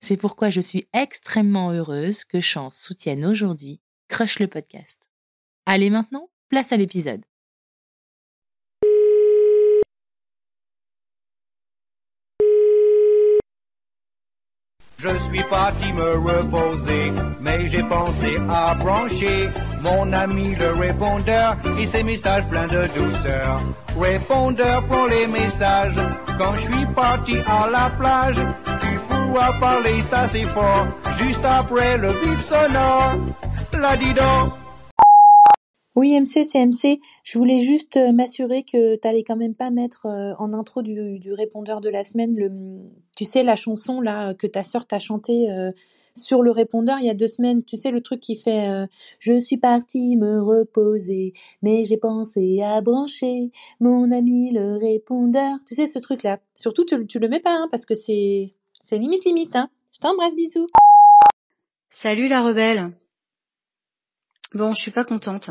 C'est pourquoi je suis extrêmement heureuse que Chance soutienne aujourd'hui Crush le podcast. Allez maintenant, place à l'épisode. Je suis parti me reposer, mais j'ai pensé à brancher mon ami le répondeur et ses messages pleins de douceur. Répondeur pour les messages, quand je suis parti à la plage, tu oui, MC, c'est MC. Je voulais juste euh, m'assurer que tu allais quand même pas mettre euh, en intro du, du, répondeur de la semaine le, tu sais, la chanson là que ta sœur t'a chantée euh, sur le répondeur il y a deux semaines. Tu sais le truc qui fait Je suis partie me reposer, mais j'ai pensé à brancher mon ami le répondeur. Tu sais ce truc là. Surtout tu, tu le mets pas hein, parce que c'est c'est limite limite. Hein. Je t'embrasse, bisous. Salut la rebelle. Bon, je suis pas contente.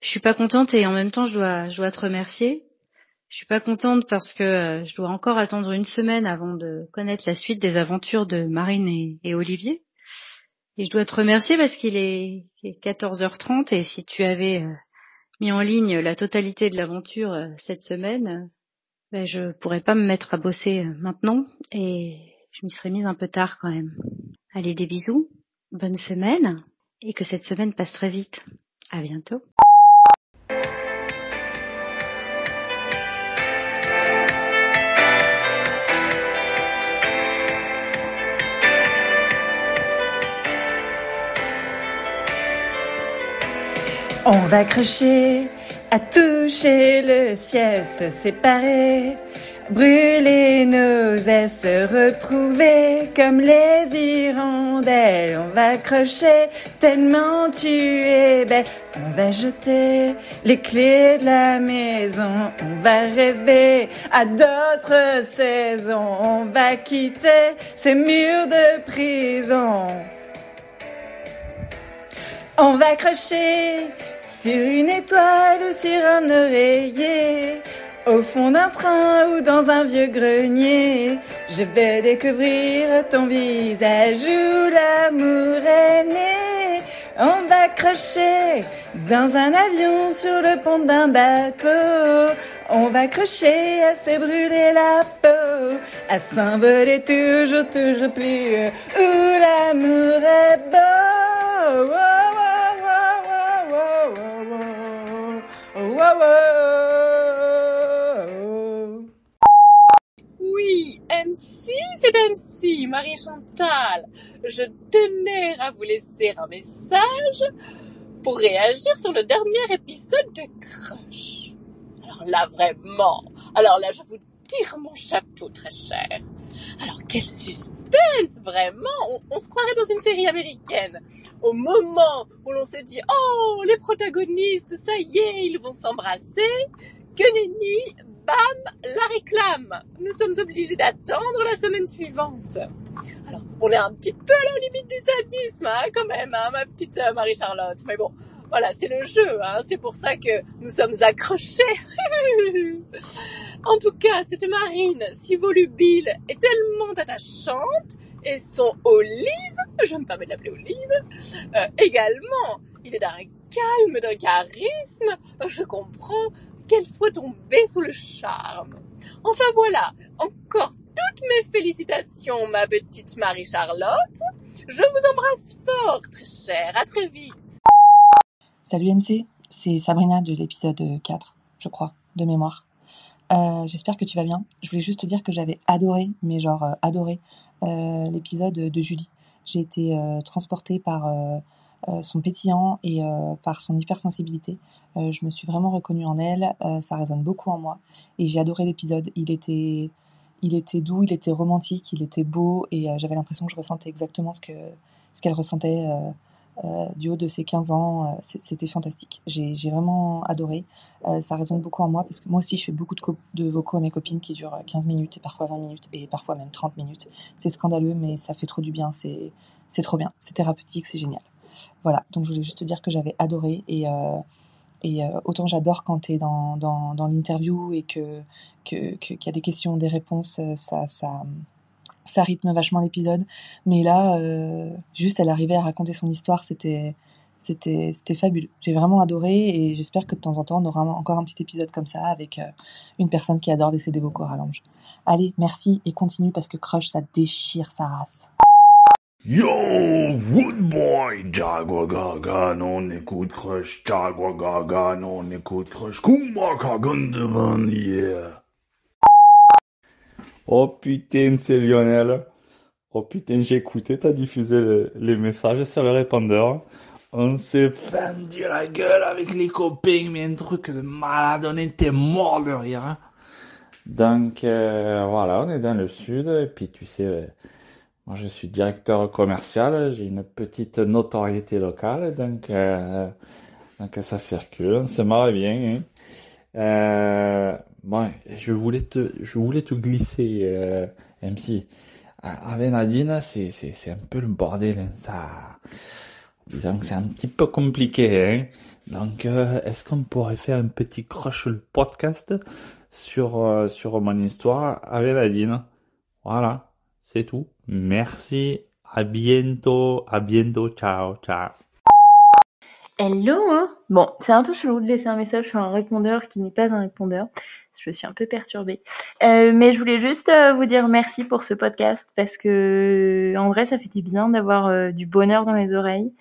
Je suis pas contente et en même temps je dois je dois te remercier. Je suis pas contente parce que euh, je dois encore attendre une semaine avant de connaître la suite des aventures de Marine et, Olivier. Et je dois te remercier parce qu'il est, 14h30 et si tu avais euh, mis en ligne la totalité de l'aventure euh, cette semaine, ben je pourrais pas me mettre à bosser maintenant et je m'y serais mise un peu tard quand même. Allez, des bisous, bonne semaine et que cette semaine passe très vite. À bientôt. On va crocher, à toucher le ciel, se séparer, brûler nos ailes, se retrouver comme les hirondelles. On va crocher tellement tu es belle. On va jeter les clés de la maison. On va rêver à d'autres saisons. On va quitter ces murs de prison. On va crocher sur une étoile ou sur un oreiller, au fond d'un train ou dans un vieux grenier. Je vais découvrir ton visage où l'amour est né. On va crocher dans un avion sur le pont d'un bateau. On va crocher à se brûler la peau, à s'envoler toujours, toujours plus, où l'amour est beau. Oui, MC, c'est MC, Marie Chantal. Je tenais à vous laisser un message pour réagir sur le dernier épisode de Crush. Alors là, vraiment, alors là, je vous tire mon chapeau, très cher. Alors, quel suspense, vraiment on, se croirait dans une série américaine. Au moment où l'on se dit, oh, les protagonistes, ça y est, ils vont s'embrasser, que nenni, bam, la réclame. Nous sommes obligés d'attendre la semaine suivante. Alors, on est un petit peu à la limite du sadisme, hein, quand même, hein, ma petite euh, Marie-Charlotte. Mais bon, voilà, c'est le jeu, hein, c'est pour ça que nous sommes accrochés. en tout cas, cette marine si volubile est tellement attachante et son olive, je me permets de l'appeler olive, euh, également, il est d'un calme, d'un charisme, je comprends qu'elle soit tombée sous le charme. Enfin voilà, encore toutes mes félicitations, ma petite Marie-Charlotte. Je vous embrasse fort, très chère. À très vite. Salut MC, c'est Sabrina de l'épisode 4, je crois, de mémoire. Euh, J'espère que tu vas bien. Je voulais juste te dire que j'avais adoré, mais genre euh, adoré, euh, l'épisode de Julie. J'ai été transportée par son pétillant et par son hypersensibilité. Je me suis vraiment reconnue en elle, ça résonne beaucoup en moi et j'ai adoré l'épisode. Il était, il était doux, il était romantique, il était beau et j'avais l'impression que je ressentais exactement ce que ce qu'elle ressentait du haut de ses 15 ans. Euh, C'était fantastique. J'ai vraiment adoré. Euh, ça résonne beaucoup en moi parce que moi aussi je fais beaucoup de, vocaux à mes copines qui durent 15 minutes et parfois 20 minutes et parfois même 30 minutes. C'est scandaleux mais ça fait trop du bien. C'est trop bien. C'est thérapeutique, c'est génial. Voilà, donc je voulais juste te dire que j'avais adoré et, euh, et euh, autant j'adore quand tu es dans, dans, dans l'interview et que qu'il y a des questions, des réponses, euh, ça, ça, ça rythme vachement l'épisode. Mais là, euh, juste elle arrivait à raconter son histoire, c'était c'était c'était fabuleux. J'ai vraiment adoré et j'espère que de temps en temps on aura encore un petit épisode comme ça avec euh, une personne qui adore laisser des vocaux à rallonge. Allez, merci et continue parce que Crush ça déchire sa race. Yo, Wood Boy, Jagwa Gaga, non écoute Crush, Jagwa Gaga, non écoute Crush, Kumba Kagundeban, yeah. Oh putain, c'est Lionel. Oh putain, j'ai écouté, t'as diffusé le- les messages sur le répondeur. On s'est fendu la gueule avec les copains, mais un truc de malade, on était mort de rire. hein. Donc euh, voilà, on est dans le sud, et puis tu sais, euh, moi je suis directeur commercial, j'ai une petite notoriété locale, donc, euh, donc ça circule, on se marre bien. hein. Euh, bon, je voulais te, je voulais te glisser, euh, MC. Ah, Avec Nadine, c'est, c'est, c'est un peu le bordel. hein. Ça, disons que c'est un petit peu compliqué. Hein. Donc, euh, est-ce qu'on pourrait faire un petit crush le podcast sur, euh, sur mon histoire? Avec Nadine? Voilà, c'est tout. Merci. À bientôt. À bientôt. Ciao, ciao. Hello hein Bon, c'est un peu chelou de laisser un message sur un répondeur qui n'est pas un répondeur. Je suis un peu perturbée. Euh, mais je voulais juste euh, vous dire merci pour ce podcast parce que en vrai ça fait du bien d'avoir euh, du bonheur dans les oreilles,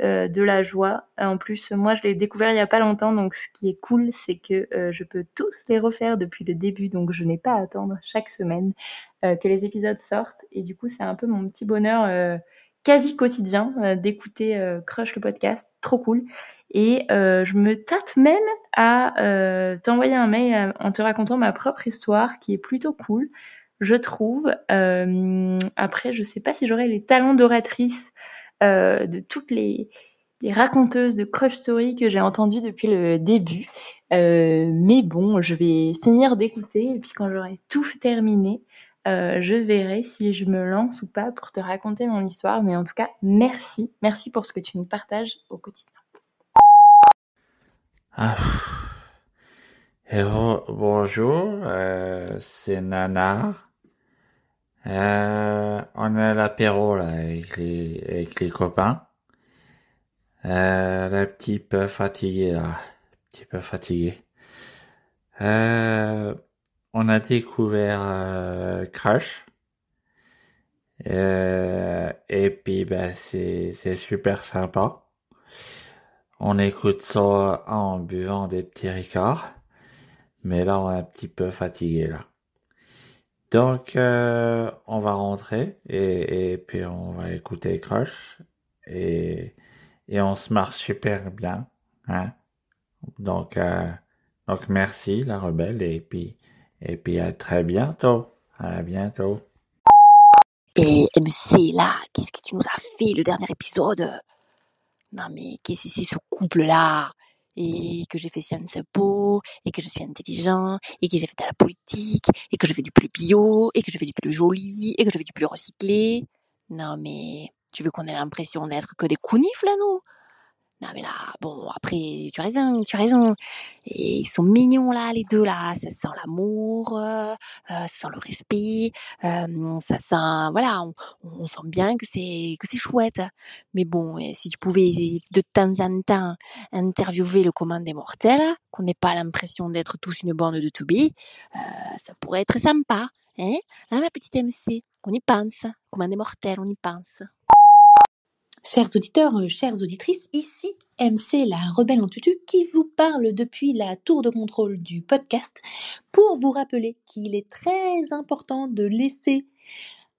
de la joie. En plus, moi je l'ai découvert il y a pas longtemps, donc ce qui est cool, c'est que je peux tous les refaire depuis le début, donc je n'ai pas à attendre chaque semaine que les épisodes sortent. Et du coup, c'est un peu mon petit bonheur quasi quotidien euh, d'écouter euh, Crush le podcast, trop cool. Et euh, je me tâte même à t'envoyer un mail en te racontant ma propre histoire qui est plutôt cool, je trouve. Après, je sais pas si j'aurai les talents d'oratrice de toutes les, les raconteuses de Crush Story que j'ai entendues depuis le début. Euh, mais bon, je vais finir d'écouter et puis quand j'aurai tout terminé, euh, je verrai si je me lance ou pas pour te raconter mon histoire. Mais en tout cas, merci. Merci pour ce que tu nous partages au quotidien. Ah. Bonjour, euh, c'est Nanar. Euh, on à l'apéro là avec les, avec copains. Euh, un petit peu fatigué là, peu on a découvert euh, Crush. Euh, et puis ben c'est super sympa. On écoute ça en buvant des petits ricards. Mais là, on est un petit peu fatigué, là. Donc, euh, on va rentrer et, puis on va écouter Crush. Et, et on se marche super bien. Hein? Donc, euh, donc, merci, la rebelle. Et puis, et puis à très bientôt. À bientôt. Et MC, là, qu'est-ce que tu nous as fait le dernier épisode? Non mais qu'est-ce que c'est ce couple-là? Et que j'ai fait Sciences Po et que je suis intelligent et que j'ai fait de la politique et que je fais du plus bio et que je fais du plus joli et que je fais du plus recyclé? Non mais tu veux qu'on ait l'impression d'être que des counifs là nous? Non mais là, bon, après, tu as raison, tu as raison. Et ils sont mignons là, les deux là. Ça sent l'amour, euh, ça sent le respect, euh, ça sent, voilà, on, sent bien que c'est que c'est chouette. Mais bon, si tu pouvais de temps en temps interviewer le commun des mortels, qu'on n'ait pas l'impression d'être tous une bande de toubis, euh, ça pourrait être sympa, hein, hein ma petite MC. On y pense, commun des mortels, on y pense. Chers auditeurs, euh, chères auditrices, ici MC la rebelle en tutu qui vous parle depuis la tour de contrôle du podcast pour vous rappeler qu'il est très important de laisser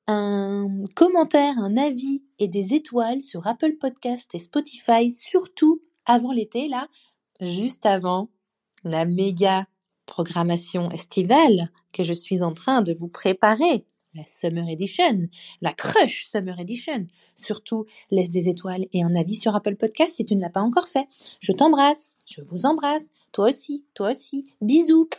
un commentaire, un avis et des étoiles sur Apple Podcast et Spotify, surtout avant l'été, là, juste avant la méga programmation estivale que je suis en train de vous préparer la Summer Edition, la Crush Summer Edition. Surtout, laisse des étoiles et un avis sur Apple Podcast si tu ne l'as pas encore fait. Je t'embrasse, je vous embrasse, toi aussi, toi aussi. Bisous